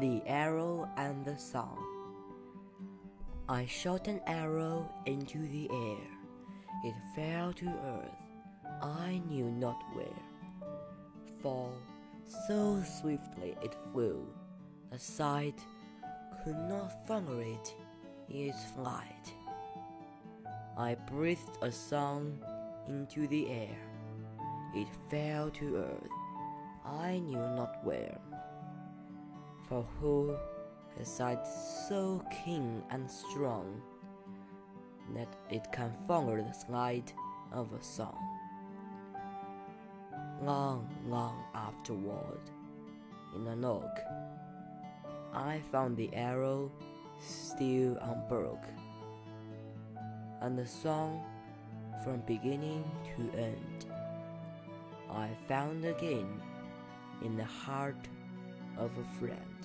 The Arrow and the Song I shot an arrow into the air. It fell to earth, I knew not where. For so swiftly it flew, the sight could not follow it in its flight. I breathed a song into the air. It fell to earth, I knew not where. For who has sight so keen and strong that it can follow the slide of a song? Long, long afterward, in a nook, I found the arrow still unbroke, and the song from beginning to end. I found again in the heart of a friend.